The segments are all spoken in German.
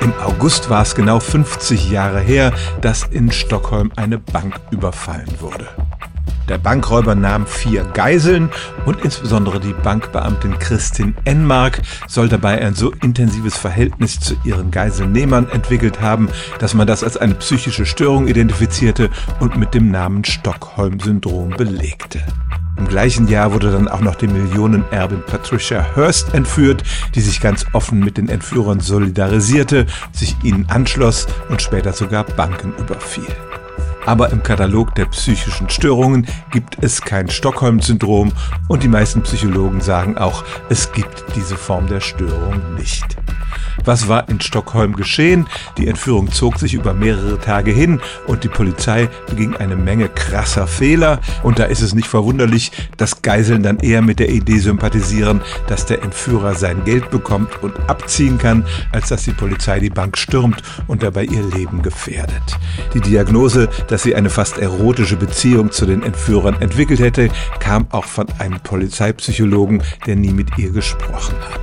Im August war es genau 50 Jahre her, dass in Stockholm eine Bank überfallen wurde. Der Bankräuber nahm vier Geiseln und insbesondere die Bankbeamtin Christin Enmark soll dabei ein so intensives Verhältnis zu ihren Geiselnehmern entwickelt haben, dass man das als eine psychische Störung identifizierte und mit dem Namen Stockholm-Syndrom belegte. Im gleichen Jahr wurde dann auch noch die Millionenerbin Patricia Hearst entführt, die sich ganz offen mit den Entführern solidarisierte, sich ihnen anschloss und später sogar Banken überfiel. Aber im Katalog der psychischen Störungen gibt es kein Stockholm-Syndrom und die meisten Psychologen sagen auch, es gibt diese Form der Störung nicht. Was war in Stockholm geschehen? Die Entführung zog sich über mehrere Tage hin und die Polizei beging eine Menge krasser Fehler. Und da ist es nicht verwunderlich, dass Geiseln dann eher mit der Idee sympathisieren, dass der Entführer sein Geld bekommt und abziehen kann, als dass die Polizei die Bank stürmt und dabei ihr Leben gefährdet. Die Diagnose, dass sie eine fast erotische Beziehung zu den Entführern entwickelt hätte, kam auch von einem Polizeipsychologen, der nie mit ihr gesprochen hat.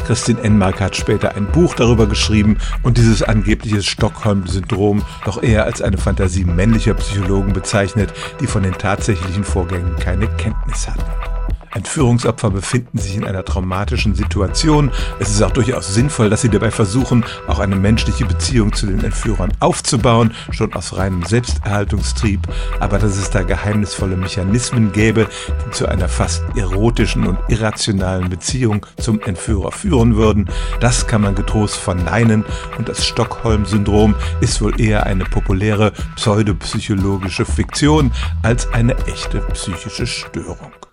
Christine Enmark hat später ein Buch darüber geschrieben und dieses angebliche Stockholm-Syndrom doch eher als eine Fantasie männlicher Psychologen bezeichnet, die von den tatsächlichen Vorgängen keine Kenntnis hatten. Entführungsopfer befinden sich in einer traumatischen Situation. Es ist auch durchaus sinnvoll, dass sie dabei versuchen, auch eine menschliche Beziehung zu den Entführern aufzubauen, schon aus reinem Selbsterhaltungstrieb. Aber dass es da geheimnisvolle Mechanismen gäbe, die zu einer fast erotischen und irrationalen Beziehung zum Entführer führen würden, das kann man getrost verneinen. Und das Stockholm-Syndrom ist wohl eher eine populäre pseudopsychologische Fiktion als eine echte psychische Störung.